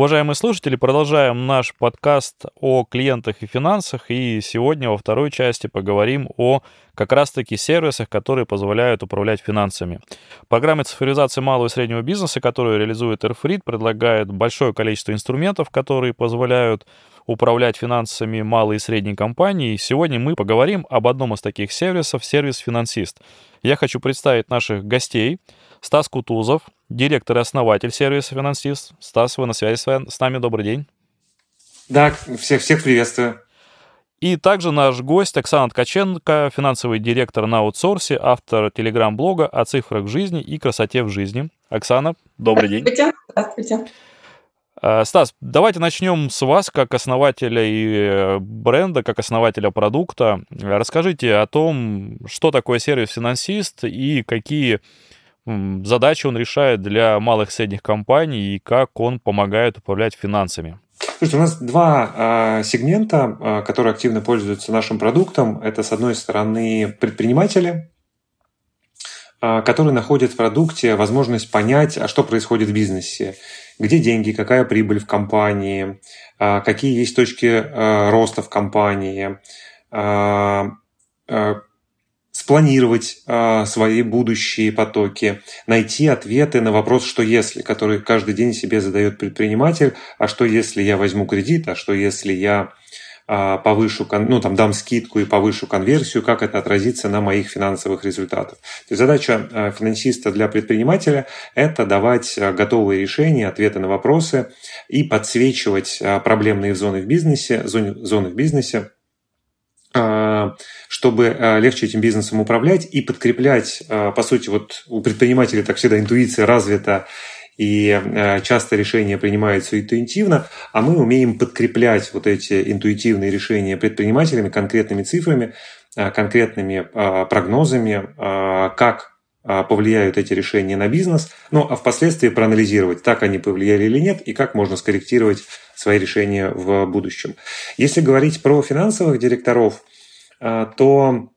Уважаемые слушатели, продолжаем наш подкаст о клиентах и финансах. И сегодня во второй части поговорим о как раз-таки сервисах, которые позволяют управлять финансами. Программа цифровизации малого и среднего бизнеса, которую реализует Airfreed, предлагает большое количество инструментов, которые позволяют управлять финансами малой и средней компании. Сегодня мы поговорим об одном из таких сервисов, сервис «Финансист». Я хочу представить наших гостей. Стас Кутузов, директор и основатель сервиса «Финансист». Стас, вы на связи с нами. Добрый день. Да, всех, всех приветствую. И также наш гость Оксана Ткаченко, финансовый директор на аутсорсе, автор телеграм-блога о цифрах в жизни и красоте в жизни. Оксана, добрый день. Здравствуйте. Здравствуйте. Э, Стас, давайте начнем с вас, как основателя и э, бренда, как основателя продукта. Расскажите о том, что такое сервис-финансист и какие задачи он решает для малых и средних компаний и как он помогает управлять финансами. Слушайте, у нас два э, сегмента, э, которые активно пользуются нашим продуктом. Это, с одной стороны, предприниматели, э, которые находят в продукте возможность понять, а что происходит в бизнесе где деньги, какая прибыль в компании, а, какие есть точки а, роста в компании, а, спланировать свои будущие потоки, найти ответы на вопрос «что если?», который каждый день себе задает предприниматель, а что если я возьму кредит, а что если я а, повышу, ну, там, дам скидку и повышу конверсию, как это отразится на моих финансовых результатах. То есть задача а, финансиста для предпринимателя – это давать готовые решения, ответы на вопросы и подсвечивать проблемные зоны в бизнесе, зоны, зоны в бизнесе, чтобы легче этим бизнесом управлять и подкреплять, по сути, вот у предпринимателей так всегда интуиция развита, и э, часто решения принимаются интуитивно, а мы умеем подкреплять вот эти интуитивные решения предпринимателями конкретными цифрами, э, конкретными э, прогнозами, как повлияют эти решения на бизнес, ну а впоследствии проанализировать, так они повлияли или нет, и как можно скорректировать свои решения в будущем. Если говорить про финансовых директоров, то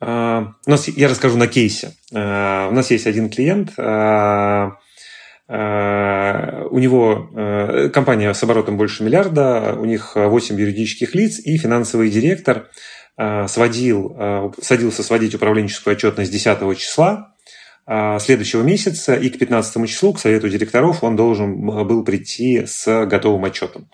у нас, я расскажу на кейсе. У нас есть один клиент, у него компания с оборотом больше миллиарда, у них 8 юридических лиц, и финансовый директор сводил, садился сводить управленческую отчетность 10 числа следующего месяца, и к 15 числу, к совету директоров, он должен был прийти с готовым отчетом.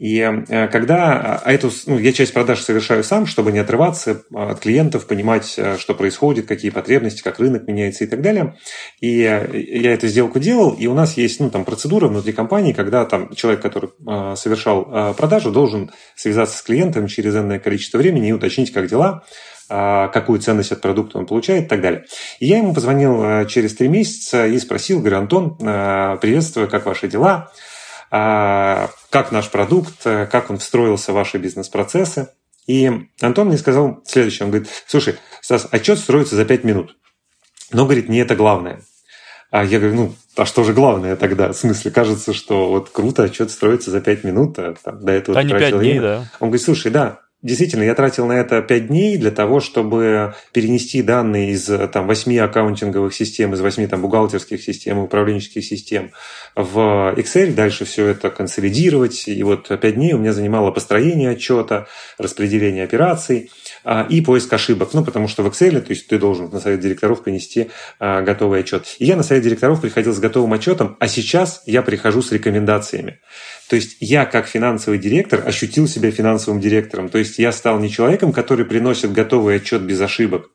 И э, когда а эту, ну, я часть продаж совершаю сам, чтобы не отрываться от клиентов, понимать, э, что происходит, какие потребности, как рынок меняется и так далее. И э, я эту сделку делал, и у нас есть ну, там, процедура внутри компании, когда там, человек, который совершал продажу, должен связаться с клиентом через энное количество времени и уточнить, как дела, какую ценность от продукта он получает и так далее. И я ему позвонил через три месяца и спросил, говорю, Антон, приветствую, как ваши дела? А, как наш продукт, э, как он встроился в ваши бизнес-процессы. И Антон мне сказал следующее. Он говорит, слушай, Стас, отчет строится за 5 минут. Но, говорит, не это главное. А я говорю, ну, а что же главное тогда? В смысле, кажется, что вот круто, отчет строится за 5 минут, а там, до этого а не 5 дней, да? Он говорит, слушай, да, Действительно, я тратил на это 5 дней для того, чтобы перенести данные из там, 8 аккаунтинговых систем, из 8 там, бухгалтерских систем, управленческих систем в Excel, дальше все это консолидировать. И вот 5 дней у меня занимало построение отчета, распределение операций а, и поиск ошибок. Ну, потому что в Excel, то есть ты должен на совет директоров принести а, готовый отчет. И я на совет директоров приходил с готовым отчетом, а сейчас я прихожу с рекомендациями. То есть я как финансовый директор ощутил себя финансовым директором. То есть я стал не человеком, который приносит готовый отчет без ошибок,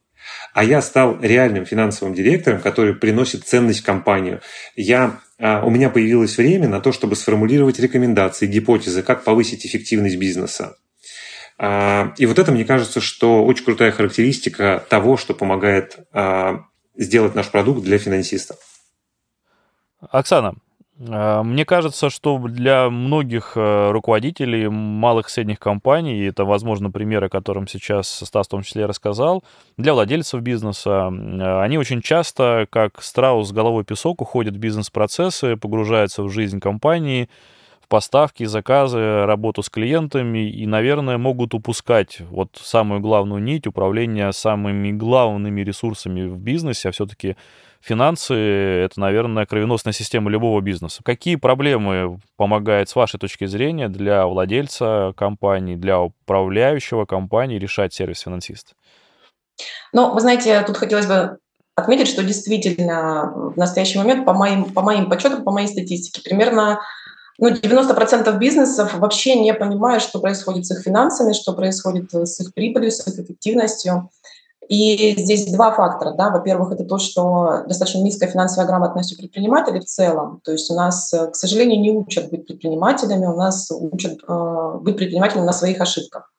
а я стал реальным финансовым директором, который приносит ценность в компанию. Я, а, у меня появилось время на то, чтобы сформулировать рекомендации, гипотезы, как повысить эффективность бизнеса. А, и вот это, мне кажется, что очень крутая характеристика того, что помогает а, сделать наш продукт для финансистов. Оксана, мне кажется, что для многих э, руководителей малых и средних компаний, и это, возможно, пример, о котором сейчас Стас в том числе рассказал, для владельцев бизнеса, они очень часто, как страус с головой песок, уходят в бизнес-процессы, погружаются в жизнь компании, в поставки, заказы, работу с клиентами и, наверное, могут упускать вот самую главную нить управления самыми главными ресурсами в бизнесе, а все-таки финансы — это, наверное, кровеносная система любого бизнеса. Какие проблемы помогает, с вашей точки зрения, для владельца компании, для управляющего компании решать сервис-финансист? Ну, вы знаете, тут хотелось бы отметить, что действительно в настоящий момент, по моим, по моим подсчетам, по моей статистике, примерно ну, 90% бизнесов вообще не понимают, что происходит с их финансами, что происходит с их прибылью, с их эффективностью. И здесь два фактора. Да. Во-первых, это то, что достаточно низкая финансовая грамотность у предпринимателей в целом. То есть у нас, к сожалению, не учат быть предпринимателями, у нас учат э, быть предпринимателями на своих ошибках.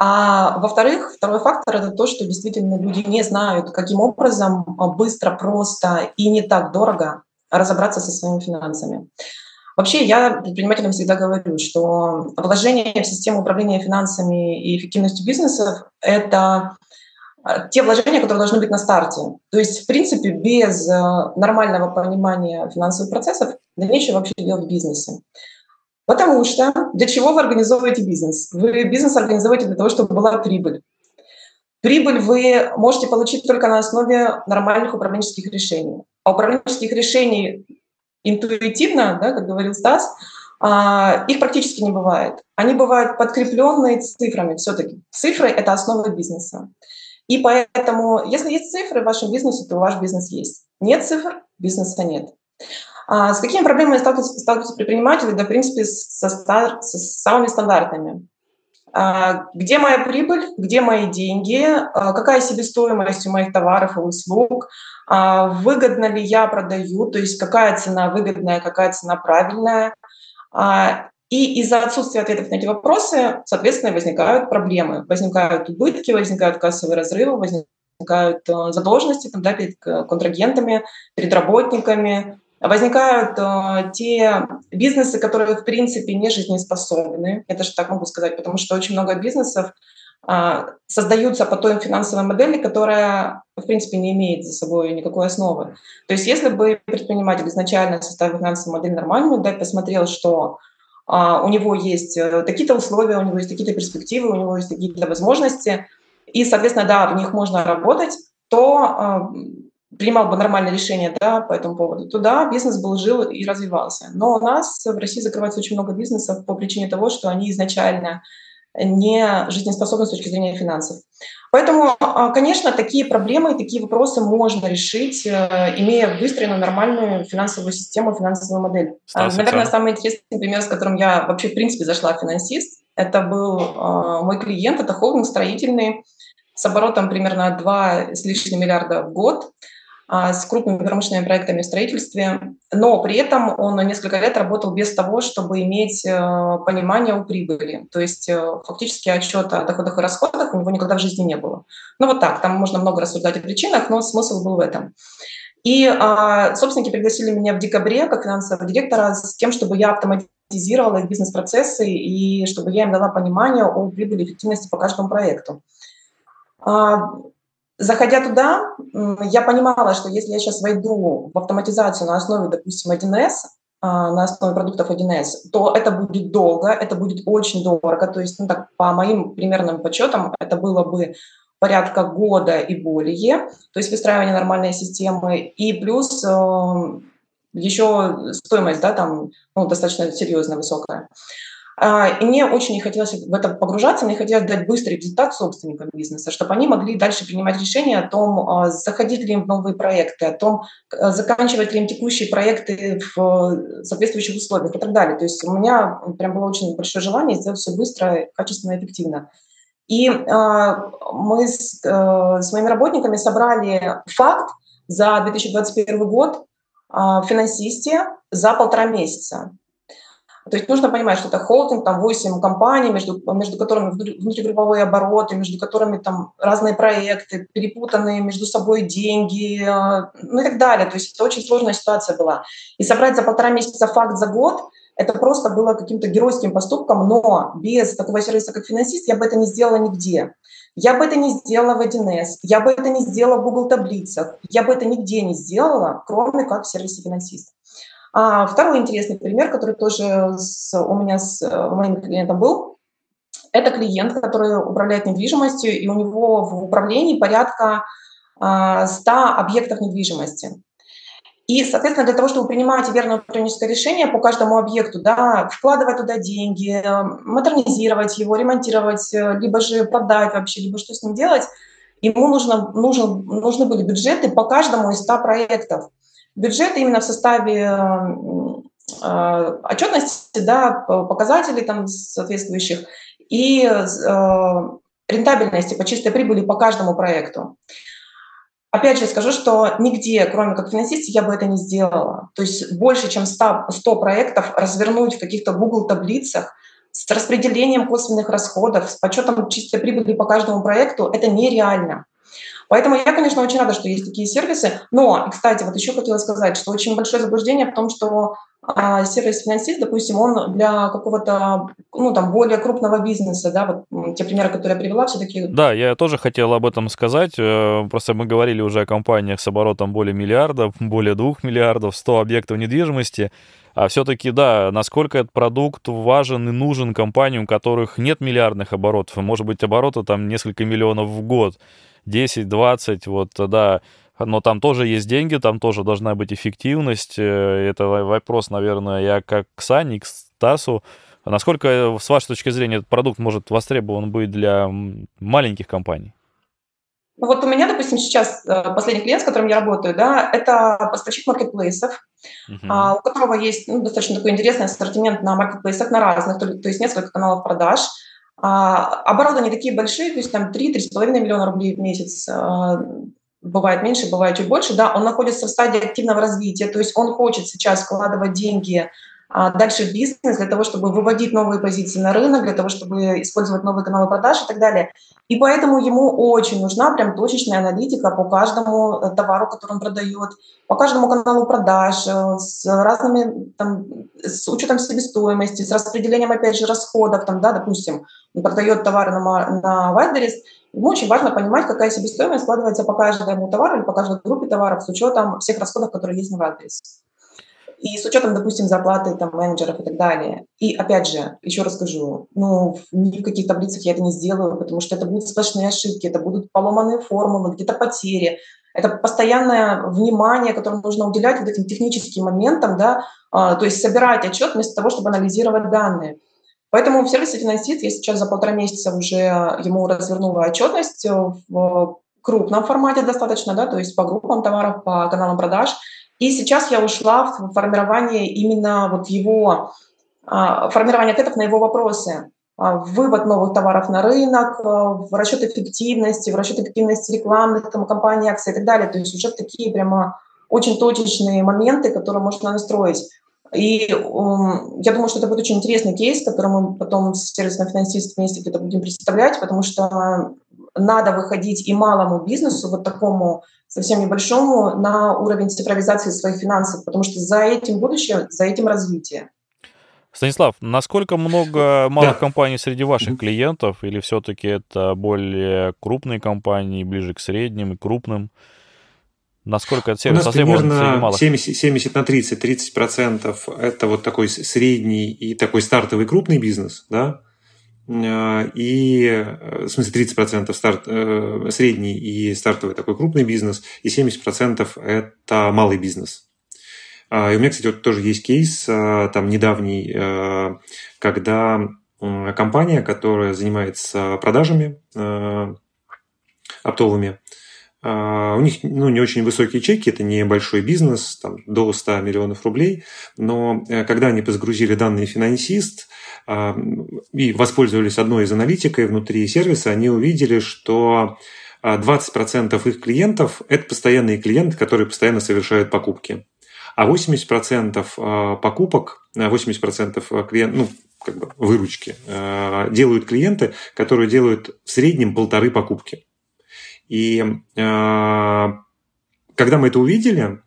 А во-вторых, второй фактор – это то, что действительно люди не знают, каким образом быстро, просто и не так дорого разобраться со своими финансами. Вообще, я предпринимателям всегда говорю, что вложение в систему управления финансами и эффективностью бизнесов – это те вложения, которые должны быть на старте. То есть, в принципе, без э, нормального понимания финансовых процессов да нечего вообще делать в бизнесе. Потому что для чего вы организовываете бизнес? Вы бизнес организуете для того, чтобы была прибыль. Прибыль вы можете получить только на основе нормальных управленческих решений. А управленческих решений интуитивно, да, как говорил Стас, а, их практически не бывает. Они бывают подкрепленные цифрами все-таки. Цифры – это основа бизнеса. И поэтому, если есть цифры в вашем бизнесе, то ваш бизнес есть. Нет цифр, бизнеса нет. А с какими проблемами сталкиваются, сталкиваются предприниматели? Да, в принципе, со, со самыми стандартными. А, где моя прибыль, где мои деньги, а, какая себестоимость у моих товаров и услуг, а, выгодно ли я продаю, то есть какая цена выгодная, какая цена правильная. И из-за отсутствия ответов на эти вопросы, соответственно, возникают проблемы, возникают убытки, возникают кассовые разрывы, возникают задолженности там, да, перед контрагентами, перед работниками, возникают э, те бизнесы, которые в принципе не жизнеспособны. Это же так могу сказать, потому что очень много бизнесов э, создаются по той финансовой модели, которая в принципе не имеет за собой никакой основы. То есть если бы предприниматель изначально составил финансовую модель нормальную, да, посмотрел, что э, у него есть э, такие-то условия, у него есть такие-то перспективы, у него есть такие-то возможности, и, соответственно, да, в них можно работать, то э, принимал бы нормальное решение да, по этому поводу, то да, бизнес был жил и развивался. Но у нас в России закрывается очень много бизнесов по причине того, что они изначально не жизнеспособны с точки зрения финансов. Поэтому, а, конечно, такие проблемы и такие вопросы можно решить, э, имея выстроенную нормальную финансовую систему, финансовую модель. Стас, Наверное, самый интересный пример, с которым я вообще, в принципе, зашла в финансист, это был а, мой клиент, это холдинг строительный с оборотом примерно 2 с лишним миллиарда в год. А, с крупными промышленными проектами в строительстве, но при этом он несколько лет работал без того, чтобы иметь э, понимание о прибыли. То есть э, фактически отчета о доходах и расходах у него никогда в жизни не было. Ну вот так, там можно много рассуждать о причинах, но смысл был в этом. И а, собственники пригласили меня в декабре как финансового директора с тем, чтобы я автоматизировала их бизнес-процессы и чтобы я им дала понимание о прибыли и эффективности по каждому проекту. Заходя туда, я понимала, что если я сейчас войду в автоматизацию на основе, допустим, 1С, а, на основе продуктов 1С, то это будет долго, это будет очень дорого. То есть, ну, так, по моим примерным подсчетам, это было бы порядка года и более, то есть выстраивание нормальной системы, и плюс э, еще стоимость, да, там, ну, достаточно серьезно высокая. А, и мне очень не хотелось в это погружаться, мне хотелось дать быстрый результат собственникам бизнеса, чтобы они могли дальше принимать решения о том, а, заходить ли им в новые проекты, о том, а, заканчивать ли им текущие проекты в соответствующих условиях и так далее. То есть у меня прям было очень большое желание сделать все быстро, качественно и эффективно. И мы с, с моими работниками собрали факт за 2021 год в финансисте за полтора месяца. То есть нужно понимать, что это холдинг, там 8 компаний, между, между которыми внутригрупповые обороты, между которыми там разные проекты, перепутанные между собой деньги, э, ну и так далее. То есть это очень сложная ситуация была. И собрать за полтора месяца факт за год, это просто было каким-то геройским поступком, но без такого сервиса, как финансист, я бы это не сделала нигде. Я бы это не сделала в 1С, я бы это не сделала в Google таблицах, я бы это нигде не сделала, кроме как в сервисе финансист. А второй интересный пример, который тоже с, у меня с моим клиентом был, это клиент, который управляет недвижимостью, и у него в управлении порядка 100 объектов недвижимости. И, соответственно, для того, чтобы принимать верное управленческое решение по каждому объекту, да, вкладывать туда деньги, модернизировать его, ремонтировать, либо же продать вообще, либо что с ним делать, ему нужно, нужно, нужны были бюджеты по каждому из 100 проектов. Бюджеты именно в составе э, отчетности, да, показателей там соответствующих и э, рентабельности по чистой прибыли по каждому проекту. Опять же скажу, что нигде, кроме как финансист, я бы это не сделала. То есть больше, чем 100, 100 проектов развернуть в каких-то Google таблицах с распределением косвенных расходов, с подсчетом чистой прибыли по каждому проекту, это нереально. Поэтому я, конечно, очень рада, что есть такие сервисы. Но, кстати, вот еще хотела сказать, что очень большое заблуждение в том, что а, сервис финансист, допустим, он для какого-то, ну, там, более крупного бизнеса, да, вот те примеры, которые я привела, все-таки... Да, я тоже хотел об этом сказать. Э, просто мы говорили уже о компаниях с оборотом более миллиарда, более двух миллиардов, 100 объектов недвижимости. А все-таки, да, насколько этот продукт важен и нужен компаниям, у которых нет миллиардных оборотов, может быть, обороты там несколько миллионов в год. 10, 20, вот, да, но там тоже есть деньги, там тоже должна быть эффективность. Э, это вопрос, наверное, я как к Сане, к Стасу. Насколько, э, с вашей точки зрения, этот продукт может востребован быть для маленьких компаний? Ну вот у меня, допустим, сейчас э, последний клиент, с которым я работаю, да, это поставщик маркетплейсов, uh-huh. у которого есть ну, достаточно такой интересный ассортимент на маркетплейсах на разных, то, то есть несколько каналов продаж. А, обороты не такие большие, то есть там 3-3,5 миллиона рублей в месяц, а, бывает меньше, бывает чуть больше, да, он находится в стадии активного развития, то есть он хочет сейчас вкладывать деньги а, дальше в бизнес для того, чтобы выводить новые позиции на рынок, для того, чтобы использовать новые каналы продаж и так далее. И поэтому ему очень нужна прям точечная аналитика по каждому э, товару, который он продает, по каждому каналу продаж, э, с разными, там, с учетом себестоимости, с распределением, опять же, расходов, там, да, допустим, он продает товары на, на Wildberries, ему очень важно понимать, какая себестоимость складывается по каждому товару или по каждой группе товаров с учетом всех расходов, которые есть на Wildberries и с учетом, допустим, зарплаты там, менеджеров и так далее. И опять же, еще раз скажу, ну, ни в каких таблицах я это не сделаю, потому что это будут сплошные ошибки, это будут поломанные формулы, где-то потери. Это постоянное внимание, которое нужно уделять вот этим техническим моментам, да, а, то есть собирать отчет вместо того, чтобы анализировать данные. Поэтому в сервисе финансист я сейчас за полтора месяца уже ему развернула отчетность в крупном формате достаточно, да, то есть по группам товаров, по каналам продаж – и сейчас я ушла в формирование именно вот его, а, формирование ответов на его вопросы. А, вывод новых товаров на рынок, а, в расчет эффективности, в расчет эффективности рекламных там, компаний, акций и так далее. То есть уже такие прямо очень точечные моменты, которые можно настроить. И um, я думаю, что это будет очень интересный кейс, который мы потом с вместе где-то будем представлять, потому что надо выходить и малому бизнесу, вот такому совсем небольшому, на уровень цифровизации своих финансов, потому что за этим будущее, за этим развитие. Станислав, насколько много малых да. компаний среди ваших клиентов, или все-таки это более крупные компании, ближе к средним и крупным? Насколько это сервис У нас примерно 70, 70 на 30, 30 процентов это вот такой средний и такой стартовый крупный бизнес, да, Э, и, э, в смысле, 30% старт, э, средний и стартовый такой крупный бизнес, и 70% это малый бизнес. А, и у меня, кстати, вот тоже есть кейс, там недавний, когда компания, которая занимается продажами оптовыми, у них ну, не очень высокие чеки, это не большой бизнес, там, до 100 миллионов рублей, но когда они загрузили данные финансист, и воспользовались одной из аналитикой внутри сервиса, они увидели, что 20% их клиентов – это постоянные клиенты, которые постоянно совершают покупки. А 80% покупок, 80% клиент, ну, как бы выручки делают клиенты, которые делают в среднем полторы покупки. И когда мы это увидели,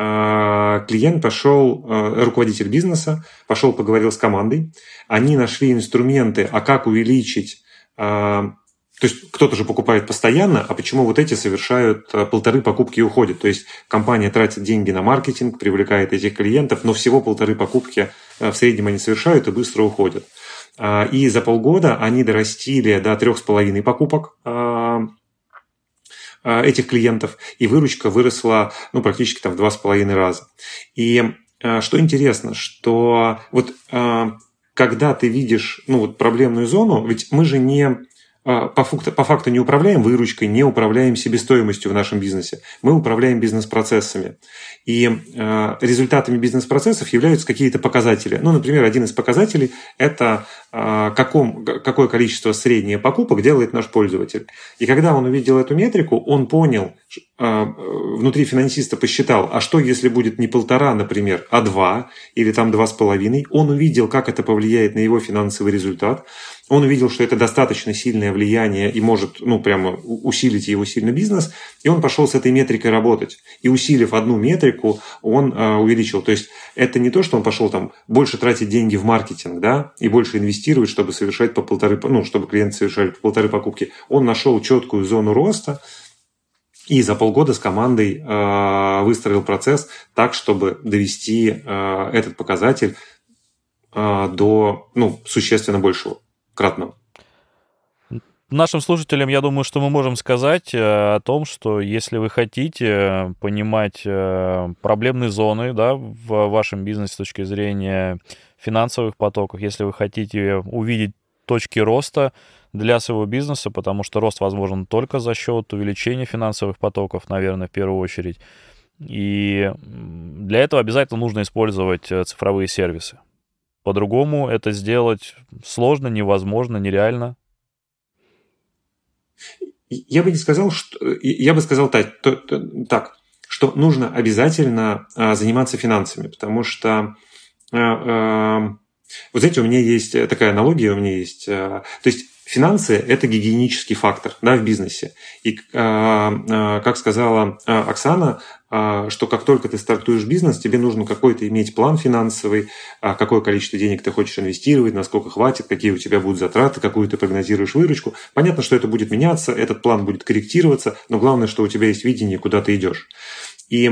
а, клиент пошел, а, руководитель бизнеса, пошел поговорил с командой, они нашли инструменты, а как увеличить то есть кто-то же покупает постоянно, а почему вот эти совершают полторы покупки и уходят? То есть компания тратит деньги на маркетинг, привлекает этих клиентов, но всего полторы покупки в среднем они совершают и быстро уходят. И за полгода они дорастили до трех с половиной покупок э, этих клиентов, и выручка выросла ну, практически там, в два с половиной раза. И э, что интересно, что вот когда ты видишь ну, вот проблемную зону, ведь мы же не а, по факту, по факту не управляем выручкой, не управляем себестоимостью в нашем бизнесе. Мы управляем бизнес-процессами. И э, результатами бизнес-процессов являются какие-то показатели. Ну, например, один из показателей – это э, каком, какое количество среднее покупок делает наш пользователь. И когда он увидел эту метрику, он понял, э, внутри финансиста посчитал, а что если будет не полтора, например, а два или там два с половиной. Он увидел, как это повлияет на его финансовый результат – он увидел, что это достаточно сильное влияние и может, ну, прямо усилить его сильный бизнес, и он пошел с этой метрикой работать. И усилив одну метрику, он э, увеличил. То есть это не то, что он пошел там больше тратить деньги в маркетинг, да, и больше инвестировать, чтобы совершать по полторы, ну, чтобы клиенты совершали по полторы покупки. Он нашел четкую зону роста, и за полгода с командой э, выстроил процесс так, чтобы довести э, этот показатель э, до ну, существенно большего кратно. Нашим слушателям, я думаю, что мы можем сказать э, о том, что если вы хотите понимать э, проблемные зоны да, в вашем бизнесе с точки зрения финансовых потоков, если вы хотите увидеть точки роста для своего бизнеса, потому что рост возможен только за счет увеличения финансовых потоков, наверное, в первую очередь. И для этого обязательно нужно использовать э, цифровые сервисы. По-другому это сделать сложно, невозможно, нереально. Я бы не сказал, что... Я бы сказал так, то, то, так что нужно обязательно а, заниматься финансами, потому что... А, а, вот знаете, у меня есть такая аналогия, у меня есть... А, то есть Финансы – это гигиенический фактор да, в бизнесе. И, а, а, как сказала а, Оксана, что как только ты стартуешь бизнес, тебе нужно какой-то иметь план финансовый, какое количество денег ты хочешь инвестировать, насколько хватит, какие у тебя будут затраты, какую ты прогнозируешь выручку. Понятно, что это будет меняться, этот план будет корректироваться, но главное, что у тебя есть видение, куда ты идешь. И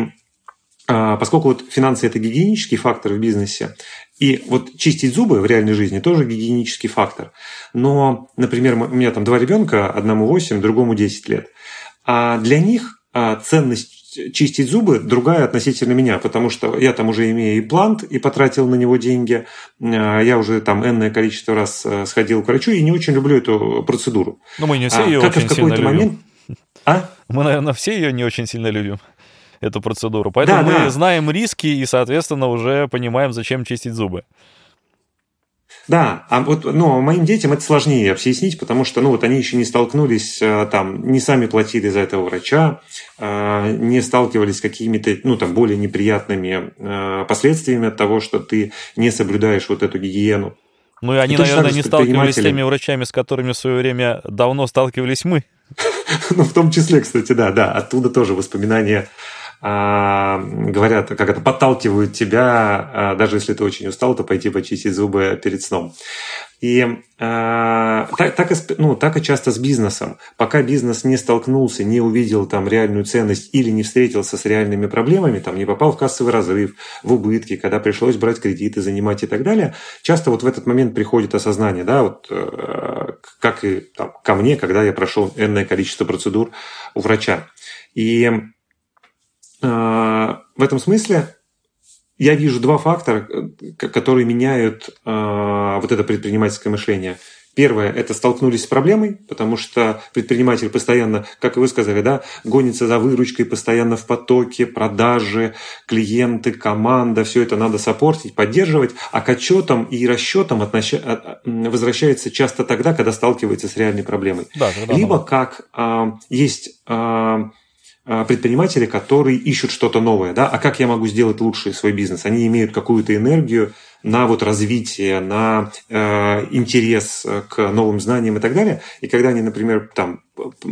поскольку вот финансы – это гигиенический фактор в бизнесе, и вот чистить зубы в реальной жизни тоже гигиенический фактор. Но, например, у меня там два ребенка, одному 8, другому 10 лет. А для них а, ценность чистить зубы другая относительно меня, потому что я там уже имею имплант и потратил на него деньги. А, я уже там энное количество раз э, сходил к врачу и не очень люблю эту процедуру. Но мы не все ее а, очень сильно любим. Момент... А? Мы, наверное, все ее не очень сильно любим эту процедуру. Поэтому да, мы да. знаем риски и, соответственно, уже понимаем, зачем чистить зубы. Да, а вот, ну, моим детям это сложнее объяснить, потому что, ну, вот они еще не столкнулись, э, там, не сами платили за этого врача, э, не сталкивались с какими-то, ну, там, более неприятными э, последствиями от того, что ты не соблюдаешь вот эту гигиену. Ну, и они, и наверное, не сталкивались с теми врачами, с которыми в свое время давно сталкивались мы. Ну, в том числе, кстати, да, да, оттуда тоже воспоминания а, говорят, как это, подталкивают тебя, а, даже если ты очень устал, то пойти почистить зубы перед сном. И а, так, так, ну, так и часто с бизнесом. Пока бизнес не столкнулся, не увидел там реальную ценность или не встретился с реальными проблемами, там, не попал в кассовый разрыв, в убытки, когда пришлось брать кредиты, занимать и так далее, часто вот в этот момент приходит осознание, да, вот э, как и там, ко мне, когда я прошел энное количество процедур у врача. И а, в этом смысле я вижу два фактора, которые меняют а, вот это предпринимательское мышление. Первое – это столкнулись с проблемой, потому что предприниматель постоянно, как и вы сказали, да, гонится за выручкой, постоянно в потоке, продажи, клиенты, команда, все это надо сопортить, поддерживать, а к отчетам и расчетам отнош... А, возвращается часто тогда, когда сталкивается с реальной проблемой. Да, Либо как а, есть а, а, предприниматели, которые ищут что-то новое, да, а как я могу сделать лучше свой бизнес? Они имеют какую-то энергию на вот развитие, на э, интерес к новым знаниям и так далее. И когда они, например, там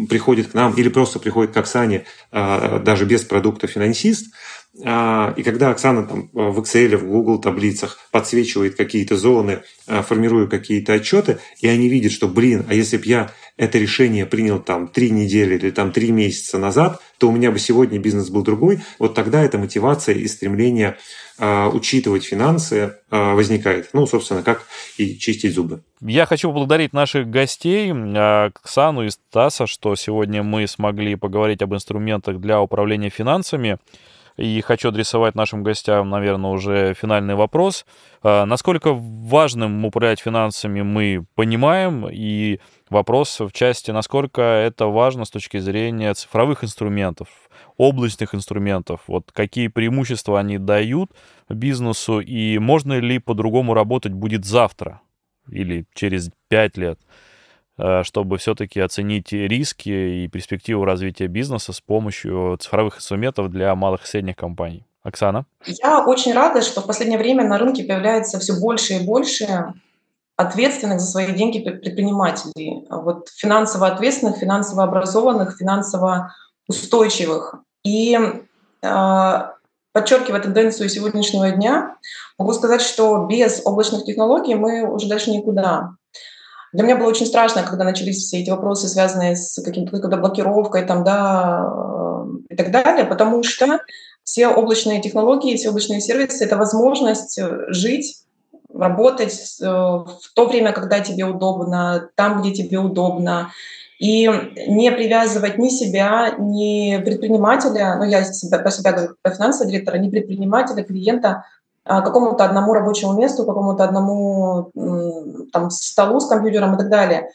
приходят к нам или просто приходят к Оксане, э, даже без продукта финансист, А, и когда Оксана там в Excel, в Google таблицах подсвечивает какие-то зоны, а, формирует какие-то отчеты, и они видят, что, блин, а если бы я это решение принял там три недели или там три месяца назад, то у меня бы сегодня бизнес был другой, вот тогда эта мотивация и стремление э, учитывать финансы э, возникает. Ну, собственно, как и чистить зубы. Я хочу поблагодарить наших гостей, Оксану и Стаса, что сегодня мы смогли поговорить об инструментах для управления финансами. И хочу адресовать нашим гостям, наверное, уже финальный вопрос. Насколько важным управлять финансами мы понимаем, и вопрос в части, насколько это важно с точки зрения цифровых инструментов, облачных инструментов, вот какие преимущества они дают бизнесу, и можно ли по-другому работать будет завтра или через пять лет, чтобы все-таки оценить риски и перспективу развития бизнеса с помощью цифровых инструментов для малых и средних компаний. Оксана? Я очень рада, что в последнее время на рынке появляется все больше и больше ответственных за свои деньги предпринимателей. Вот финансово ответственных, финансово образованных, финансово устойчивых. И э, подчеркивая тенденцию сегодняшнего дня, могу сказать, что без облачных технологий мы уже дальше никуда. Для меня было очень страшно, когда начались все эти вопросы, связанные с каким-то блокировкой там, да, э, и так далее, потому что все облачные технологии, все облачные сервисы — это возможность жить работать э, в то время, когда тебе удобно, там, где тебе удобно, и не привязывать ни себя, ни предпринимателя, ну я себя, про себя говорю, про финансового директора, ни предпринимателя, клиента какому-то одному рабочему месту, какому-то одному там, столу с компьютером и так далее.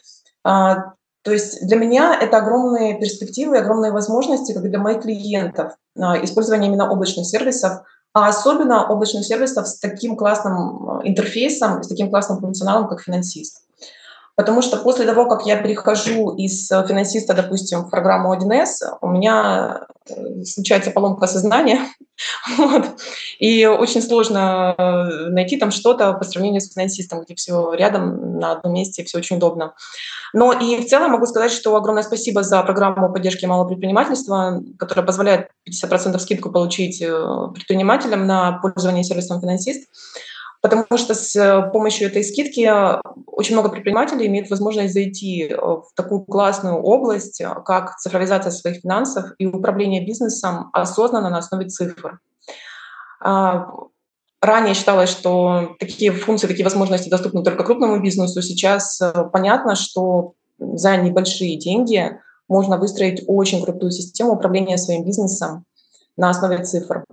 А, то есть для меня это огромные перспективы, огромные возможности, как для моих клиентов, а, использование именно облачных сервисов – а особенно облачных сервисов с таким классным интерфейсом, с таким классным функционалом, как финансист. Потому что после того, как я перехожу из э, финансиста, допустим, в программу 1С, у меня э, случается поломка сознания, вот. и очень сложно найти там что-то по сравнению с финансистом, где все рядом на одном месте, все очень удобно. Но и в целом могу сказать, что огромное спасибо за программу поддержки малого предпринимательства, которая позволяет 50% скидку получить э, предпринимателям на пользование сервисом «Финансист». Потому что с э, помощью этой скидки очень много предпринимателей имеют возможность зайти э, в такую классную область, как цифровизация своих финансов и управление бизнесом осознанно на основе цифр. А, Ранее считалось, что такие функции, такие возможности доступны только крупному бизнесу. Сейчас э, понятно, что за небольшие деньги можно выстроить очень крутую систему управления своим бизнесом на основе цифр.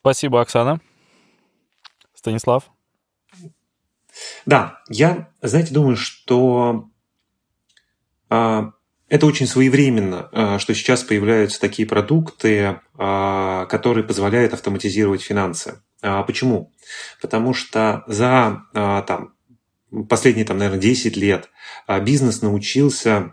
Спасибо, Оксана. Станислав? Да, я, знаете, думаю, что а, это очень своевременно, э, что сейчас появляются такие продукты, э, которые позволяют автоматизировать финансы. А почему? Потому что за э, там, последние, там, наверное, 10 лет бизнес научился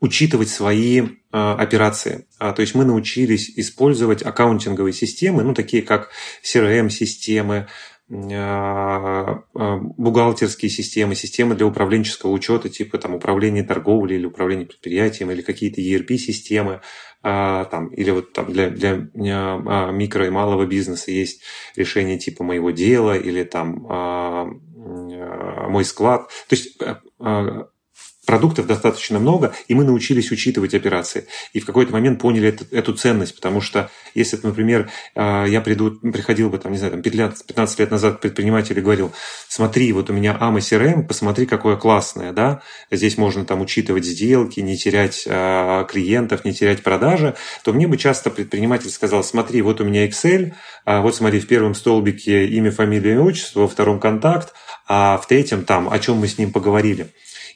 учитывать свои операции. А, то есть мы научились использовать аккаунтинговые системы, ну, такие как CRM-системы, а, а, бухгалтерские системы, системы для управленческого учета, типа там управления торговлей или управления предприятием, или какие-то ERP-системы, а, там, или вот там для, для микро и малого бизнеса есть решение типа моего дела или там мой склад. То есть продуктов достаточно много, и мы научились учитывать операции. И в какой-то момент поняли эту, эту ценность, потому что если, например, а, я приду, приходил бы, там, не знаю, там 15, 15 лет назад к предпринимателю и говорил, смотри, вот у меня AMA CRM, посмотри, какое классное, да, здесь можно там учитывать сделки, не терять э, клиентов, не терять продажи, то мне бы часто предприниматель сказал, смотри, вот у меня Excel, а вот смотри, в первом столбике имя, фамилия, отчество, во втором контакт, а в третьем там, о чем мы с ним поговорили.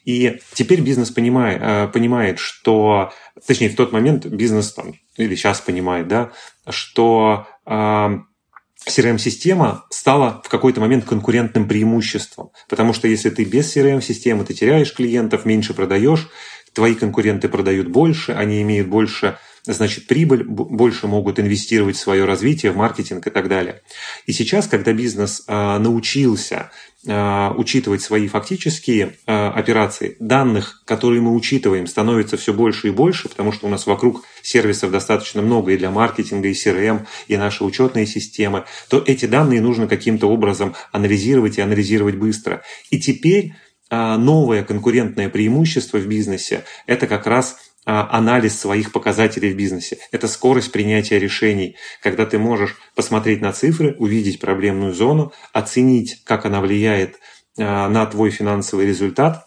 И теперь бизнес понимает, э, понимает, что, точнее, в тот момент бизнес там, или сейчас понимает, да, что CRM-система стала в какой-то момент конкурентным преимуществом. Потому что если ты без CRM-системы, ты теряешь клиентов, меньше продаешь, твои конкуренты продают больше, они имеют больше значит прибыль, больше могут инвестировать в свое развитие, в маркетинг и так далее. И сейчас, когда бизнес а, научился учитывать свои фактические а, операции, данных, которые мы учитываем, становится все больше и больше, потому что у нас вокруг сервисов достаточно много и для маркетинга, и CRM, и наши учетные системы, то эти данные нужно каким-то образом анализировать и анализировать быстро. И теперь новое конкурентное преимущество в бизнесе – это как раз анализ своих показателей в бизнесе. Это скорость принятия решений, когда ты можешь посмотреть на цифры, увидеть проблемную зону, оценить, как она влияет а, на твой финансовый результат,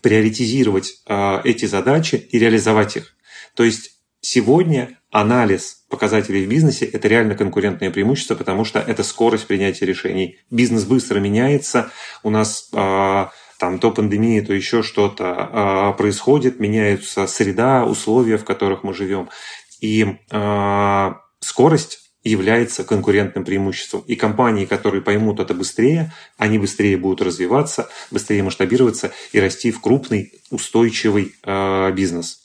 приоритизировать а, эти задачи и реализовать их. То есть сегодня анализ показателей в бизнесе – это реально конкурентное преимущество, потому что это скорость принятия решений. Бизнес быстро меняется, у нас там то пандемия, то еще что-то э, происходит, меняются среда, условия, в которых мы живем. И э, скорость является конкурентным преимуществом. И компании, которые поймут это быстрее, они быстрее будут развиваться, быстрее масштабироваться и расти в крупный, устойчивый э, бизнес.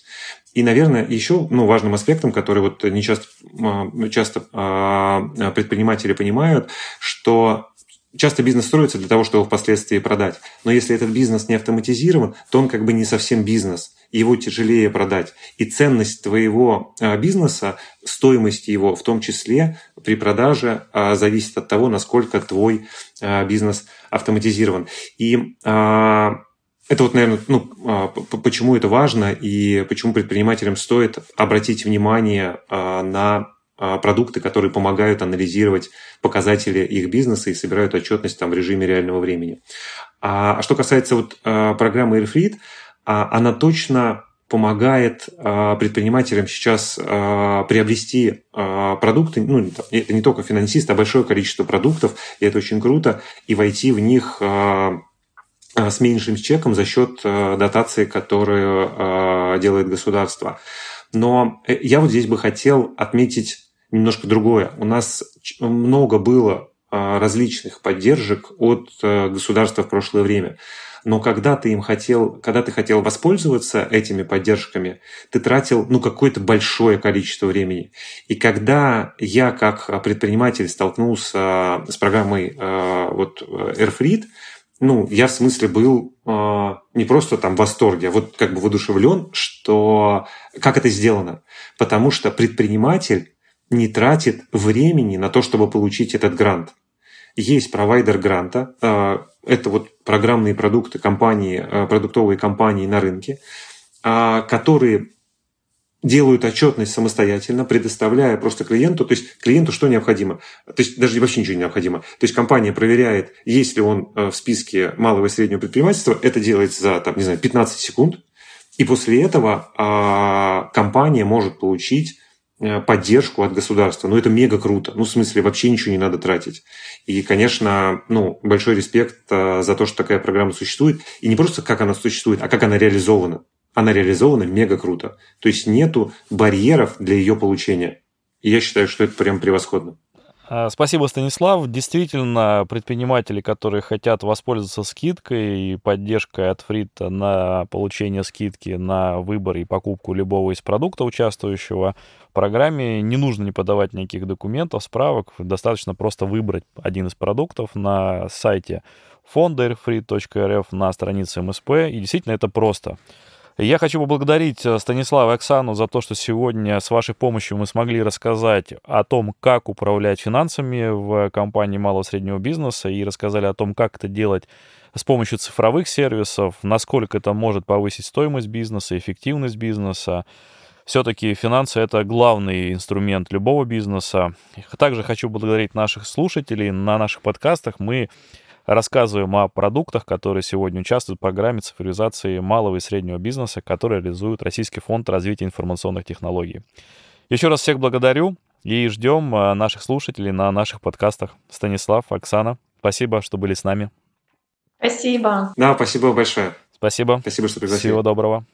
И, наверное, еще ну, важным аспектом, который вот не часто, часто предприниматели понимают, что Часто бизнес строится для того, чтобы впоследствии продать. Но если этот бизнес не автоматизирован, то он как бы не совсем бизнес. Его тяжелее продать. И ценность твоего а, бизнеса, стоимость его, в том числе при продаже, а, зависит от того, насколько твой а, бизнес автоматизирован. И это вот, наверное, ну, почему это важно и почему предпринимателям стоит обратить внимание на продукты, которые помогают анализировать показатели их бизнеса и собирают отчетность там в режиме реального времени. А, а что касается вот а, программы Airfleet, она точно помогает предпринимателям сейчас приобрести продукты, ну, это не только финансист, а большое количество продуктов, и это очень круто, и войти в них с меньшим чеком за счет дотации, которую делает государство. Но э, я вот здесь бы хотел отметить немножко другое. У нас много было а, различных поддержек от э, государства в прошлое время. Но когда ты им хотел, когда ты хотел воспользоваться этими поддержками, ты тратил ну, какое-то большое количество времени. И когда я как предприниматель столкнулся с программой э, вот, AirFreed, ну, я в смысле был э, не просто там в восторге, а вот как бы воодушевлен, что как это сделано. Потому что предприниматель не тратит времени на то, чтобы получить этот грант. Есть провайдер гранта, а, это вот программные продукты компании, а, продуктовые компании на рынке, а, которые делают отчетность самостоятельно, предоставляя просто клиенту, то есть клиенту что необходимо, то есть даже вообще ничего не необходимо. То есть компания проверяет, есть ли он в списке малого и среднего предпринимательства, это делается за, там, не знаю, 15 секунд, и после этого компания может получить Э, поддержку от государства. Ну, это мега круто. Ну, в смысле, вообще ничего не надо тратить. И, конечно, ну, большой респект э, за то, что такая программа существует. И не просто как она существует, а как она реализована. Она реализована мега круто. То есть нету барьеров для ее получения. И я считаю, что это прям превосходно. А, спасибо, Станислав. Действительно, предприниматели, которые хотят воспользоваться скидкой и поддержкой от Фрита на получение скидки на выбор и покупку любого из продукта участвующего в программе, не нужно не подавать никаких документов, справок. Достаточно просто выбрать один из продуктов на сайте фонда на странице МСП. И действительно это просто. Я хочу поблагодарить э, Станислава и Оксану за то, что сегодня с вашей помощью мы смогли рассказать о том, как управлять финансами в компании малого и среднего бизнеса и рассказали о том, как это делать с помощью цифровых сервисов, насколько это может повысить стоимость бизнеса, эффективность бизнеса. Все-таки финансы — это главный инструмент любого бизнеса. Также хочу благодарить наших слушателей. На наших подкастах мы рассказываем о продуктах, которые сегодня участвуют в программе цифровизации малого и среднего бизнеса, который реализует Российский фонд развития информационных технологий. Еще раз всех благодарю и ждем э, наших слушателей на наших подкастах. Станислав, Оксана, спасибо, что были с нами. Спасибо. Да, спасибо большое. Спасибо. Спасибо, что пригласили. Всего доброго.